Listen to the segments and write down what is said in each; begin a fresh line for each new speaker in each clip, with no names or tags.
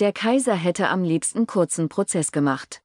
Der Kaiser hätte am liebsten kurzen Prozess gemacht.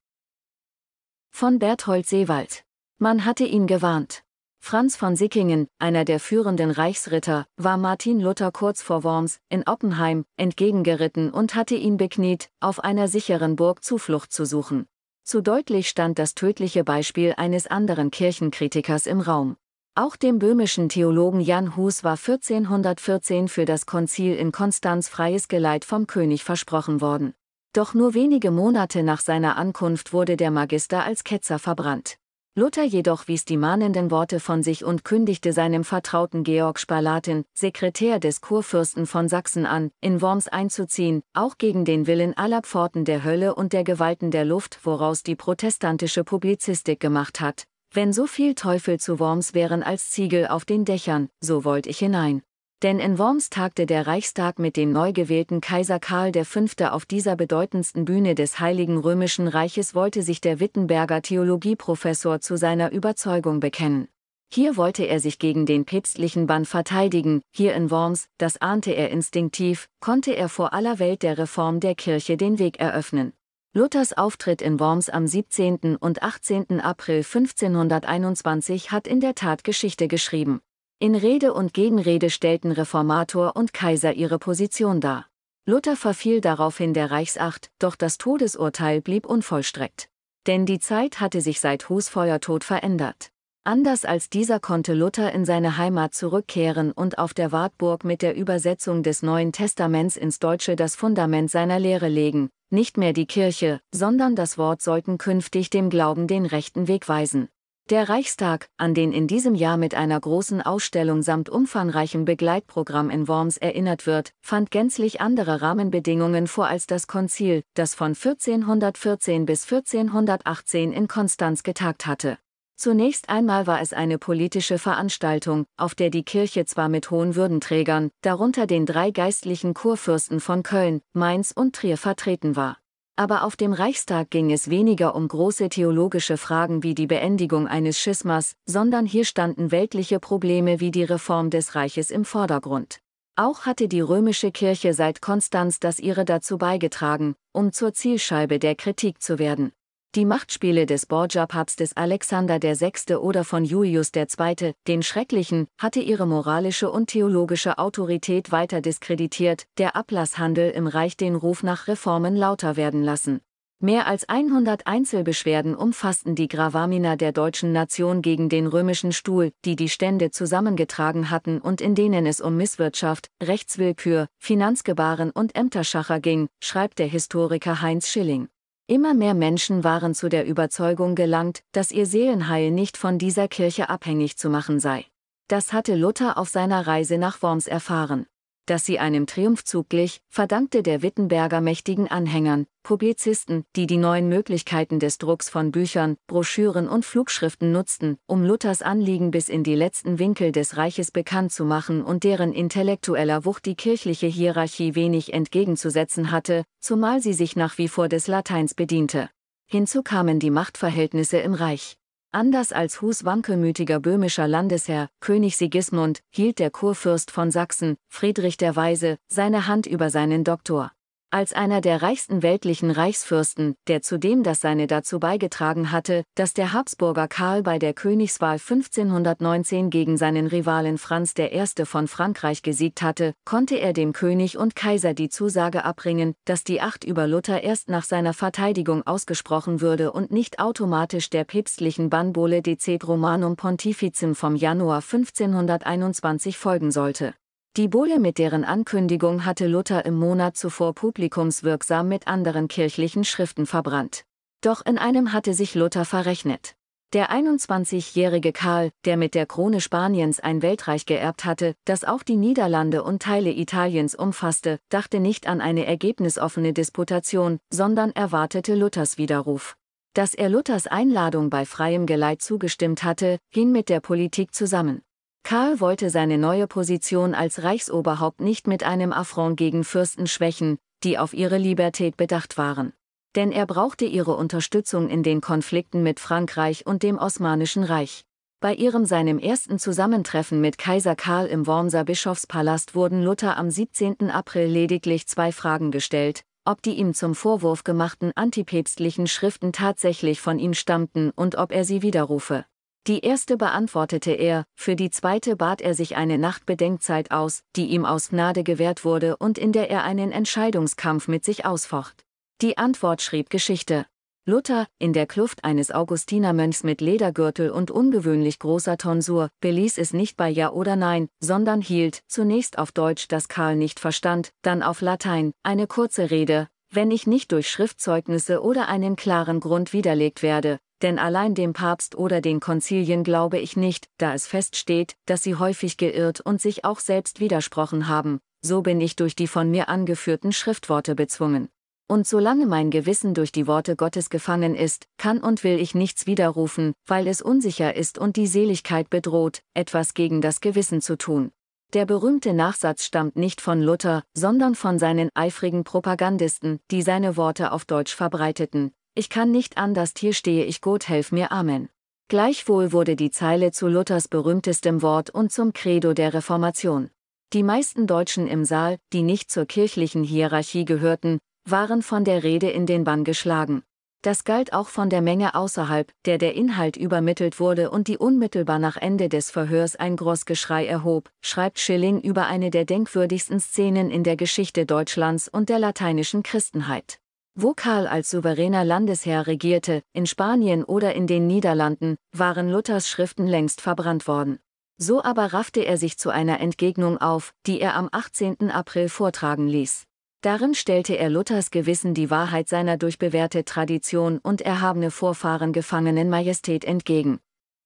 Von Berthold Seewald. Man hatte ihn gewarnt. Franz von Sickingen, einer der führenden Reichsritter, war Martin Luther kurz vor Worms, in Oppenheim, entgegengeritten und hatte ihn bekniet, auf einer sicheren Burg Zuflucht zu suchen. Zu deutlich stand das tödliche Beispiel eines anderen Kirchenkritikers im Raum. Auch dem böhmischen Theologen Jan Hus war 1414 für das Konzil in Konstanz freies Geleit vom König versprochen worden. Doch nur wenige Monate nach seiner Ankunft wurde der Magister als Ketzer verbrannt. Luther jedoch wies die mahnenden Worte von sich und kündigte seinem Vertrauten Georg Spalatin, Sekretär des Kurfürsten von Sachsen an, in Worms einzuziehen, auch gegen den Willen aller Pforten der Hölle und der Gewalten der Luft, woraus die protestantische Publizistik gemacht hat. Wenn so viel Teufel zu Worms wären als Ziegel auf den Dächern, so wollt ich hinein. Denn in Worms tagte der Reichstag mit dem neu gewählten Kaiser Karl V. auf dieser bedeutendsten Bühne des Heiligen Römischen Reiches wollte sich der Wittenberger Theologieprofessor zu seiner Überzeugung bekennen. Hier wollte er sich gegen den päpstlichen Bann verteidigen, hier in Worms, das ahnte er instinktiv, konnte er vor aller Welt der Reform der Kirche den Weg eröffnen. Luthers Auftritt in Worms am 17. und 18. April 1521 hat in der Tat Geschichte geschrieben. In Rede und Gegenrede stellten Reformator und Kaiser ihre Position dar. Luther verfiel daraufhin der Reichsacht, doch das Todesurteil blieb unvollstreckt. Denn die Zeit hatte sich seit Hus Feuertod verändert. Anders als dieser konnte Luther in seine Heimat zurückkehren und auf der Wartburg mit der Übersetzung des Neuen Testaments ins Deutsche das Fundament seiner Lehre legen. Nicht mehr die Kirche, sondern das Wort sollten künftig dem Glauben den rechten Weg weisen. Der Reichstag, an den in diesem Jahr mit einer großen Ausstellung samt umfangreichem Begleitprogramm in Worms erinnert wird, fand gänzlich andere Rahmenbedingungen vor als das Konzil, das von 1414 bis 1418 in Konstanz getagt hatte. Zunächst einmal war es eine politische Veranstaltung, auf der die Kirche zwar mit hohen Würdenträgern, darunter den drei geistlichen Kurfürsten von Köln, Mainz und Trier vertreten war. Aber auf dem Reichstag ging es weniger um große theologische Fragen wie die Beendigung eines Schismas, sondern hier standen weltliche Probleme wie die Reform des Reiches im Vordergrund. Auch hatte die römische Kirche seit Konstanz das ihre dazu beigetragen, um zur Zielscheibe der Kritik zu werden. Die Machtspiele des Borgia-Papstes Alexander VI. oder von Julius II., den Schrecklichen, hatte ihre moralische und theologische Autorität weiter diskreditiert, der Ablasshandel im Reich den Ruf nach Reformen lauter werden lassen. Mehr als 100 Einzelbeschwerden umfassten die Gravamina der deutschen Nation gegen den römischen Stuhl, die die Stände zusammengetragen hatten und in denen es um Misswirtschaft, Rechtswillkür, Finanzgebaren und Ämterschacher ging, schreibt der Historiker Heinz Schilling. Immer mehr Menschen waren zu der Überzeugung gelangt, dass ihr Seelenheil nicht von dieser Kirche abhängig zu machen sei. Das hatte Luther auf seiner Reise nach Worms erfahren dass sie einem Triumphzug glich, verdankte der Wittenberger mächtigen Anhängern, Publizisten, die die neuen Möglichkeiten des Drucks von Büchern, Broschüren und Flugschriften nutzten, um Luthers Anliegen bis in die letzten Winkel des Reiches bekannt zu machen und deren intellektueller Wucht die kirchliche Hierarchie wenig entgegenzusetzen hatte, zumal sie sich nach wie vor des Lateins bediente. Hinzu kamen die Machtverhältnisse im Reich. Anders als Hus wankelmütiger böhmischer Landesherr, König Sigismund, hielt der Kurfürst von Sachsen, Friedrich der Weise, seine Hand über seinen Doktor. Als einer der reichsten weltlichen Reichsfürsten, der zudem das seine dazu beigetragen hatte, dass der Habsburger Karl bei der Königswahl 1519 gegen seinen Rivalen Franz I. von Frankreich gesiegt hatte, konnte er dem König und Kaiser die Zusage abbringen, dass die Acht über Luther erst nach seiner Verteidigung ausgesprochen würde und nicht automatisch der päpstlichen Bannbole Decet Romanum Pontificum vom Januar 1521 folgen sollte. Die Bulle mit deren Ankündigung hatte Luther im Monat zuvor publikumswirksam mit anderen kirchlichen Schriften verbrannt. Doch in einem hatte sich Luther verrechnet. Der 21-jährige Karl, der mit der Krone Spaniens ein Weltreich geerbt hatte, das auch die Niederlande und Teile Italiens umfasste, dachte nicht an eine ergebnisoffene Disputation, sondern erwartete Luthers Widerruf. Dass er Luthers Einladung bei freiem Geleit zugestimmt hatte, hing mit der Politik zusammen. Karl wollte seine neue Position als Reichsoberhaupt nicht mit einem Affront gegen Fürsten schwächen, die auf ihre Libertät bedacht waren. Denn er brauchte ihre Unterstützung in den Konflikten mit Frankreich und dem Osmanischen Reich. Bei ihrem seinem ersten Zusammentreffen mit Kaiser Karl im Wormser Bischofspalast wurden Luther am 17. April lediglich zwei Fragen gestellt, ob die ihm zum Vorwurf gemachten antipäpstlichen Schriften tatsächlich von ihm stammten und ob er sie widerrufe. Die erste beantwortete er, für die zweite bat er sich eine Nachtbedenkzeit aus, die ihm aus Gnade gewährt wurde und in der er einen Entscheidungskampf mit sich ausfocht. Die Antwort schrieb Geschichte. Luther, in der Kluft eines Augustinermönchs mit Ledergürtel und ungewöhnlich großer Tonsur, beließ es nicht bei Ja oder Nein, sondern hielt, zunächst auf Deutsch, das Karl nicht verstand, dann auf Latein, eine kurze Rede, wenn ich nicht durch Schriftzeugnisse oder einen klaren Grund widerlegt werde, denn allein dem Papst oder den Konzilien glaube ich nicht, da es feststeht, dass sie häufig geirrt und sich auch selbst widersprochen haben, so bin ich durch die von mir angeführten Schriftworte bezwungen. Und solange mein Gewissen durch die Worte Gottes gefangen ist, kann und will ich nichts widerrufen, weil es unsicher ist und die Seligkeit bedroht, etwas gegen das Gewissen zu tun. Der berühmte Nachsatz stammt nicht von Luther, sondern von seinen eifrigen Propagandisten, die seine Worte auf Deutsch verbreiteten. Ich kann nicht anders, hier stehe ich Gott helf mir Amen. Gleichwohl wurde die Zeile zu Luthers berühmtestem Wort und zum Credo der Reformation. Die meisten Deutschen im Saal, die nicht zur kirchlichen Hierarchie gehörten, waren von der Rede in den Bann geschlagen. Das galt auch von der Menge außerhalb, der der Inhalt übermittelt wurde und die unmittelbar nach Ende des Verhörs ein Großgeschrei erhob, schreibt Schilling über eine der denkwürdigsten Szenen in der Geschichte Deutschlands und der lateinischen Christenheit. Wo Karl als souveräner Landesherr regierte, in Spanien oder in den Niederlanden, waren Luthers Schriften längst verbrannt worden. So aber raffte er sich zu einer Entgegnung auf, die er am 18. April vortragen ließ. Darin stellte er Luthers Gewissen die Wahrheit seiner durch bewährte Tradition und erhabene Vorfahren gefangenen Majestät entgegen.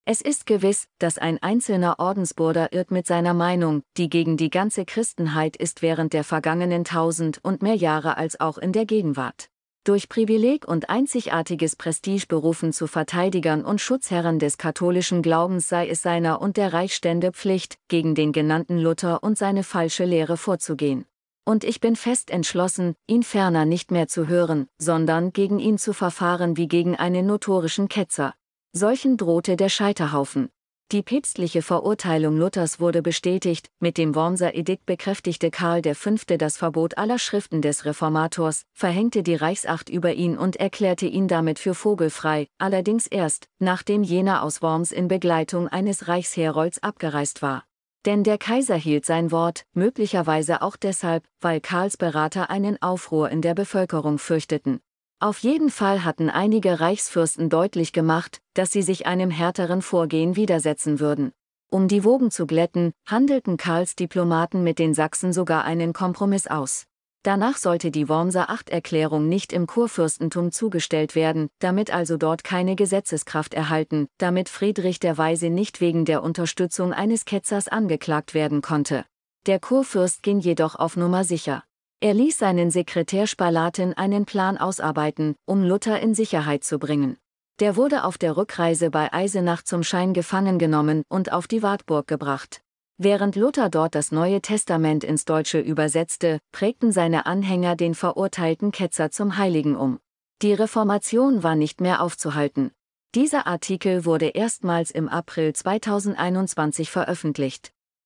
Es ist gewiss, dass ein einzelner Ordensbruder irrt mit seiner Meinung, die gegen die ganze Christenheit ist während der vergangenen tausend und mehr Jahre als auch in der Gegenwart. Durch Privileg und einzigartiges Prestige berufen zu Verteidigern und Schutzherren des katholischen Glaubens sei es seiner und der Reichsstände Pflicht, gegen den genannten Luther und seine falsche Lehre vorzugehen. Und ich bin fest entschlossen, ihn ferner nicht mehr zu hören, sondern gegen ihn zu verfahren wie gegen einen notorischen Ketzer. Solchen drohte der Scheiterhaufen. Die päpstliche Verurteilung Luthers wurde bestätigt, mit dem Wormser Edikt bekräftigte Karl V. das Verbot aller Schriften des Reformators, verhängte die Reichsacht über ihn und erklärte ihn damit für vogelfrei, allerdings erst, nachdem jener aus Worms in Begleitung eines Reichsherolds abgereist war. Denn der Kaiser hielt sein Wort, möglicherweise auch deshalb, weil Karls Berater einen Aufruhr in der Bevölkerung fürchteten. Auf jeden Fall hatten einige Reichsfürsten deutlich gemacht, dass sie sich einem härteren Vorgehen widersetzen würden. Um die Wogen zu glätten, handelten Karls Diplomaten mit den Sachsen sogar einen Kompromiss aus. Danach sollte die Wormser Achterklärung nicht im Kurfürstentum zugestellt werden, damit also dort keine Gesetzeskraft erhalten, damit Friedrich der Weise nicht wegen der Unterstützung eines Ketzers angeklagt werden konnte. Der Kurfürst ging jedoch auf Nummer sicher. Er ließ seinen Sekretär Spalaten einen Plan ausarbeiten, um Luther in Sicherheit zu bringen. Der wurde auf der Rückreise bei Eisenach zum Schein gefangen genommen und auf die Wartburg gebracht. Während Luther dort das Neue Testament ins Deutsche übersetzte, prägten seine Anhänger den verurteilten Ketzer zum Heiligen um. Die Reformation war nicht mehr aufzuhalten. Dieser Artikel wurde erstmals im April 2021 veröffentlicht.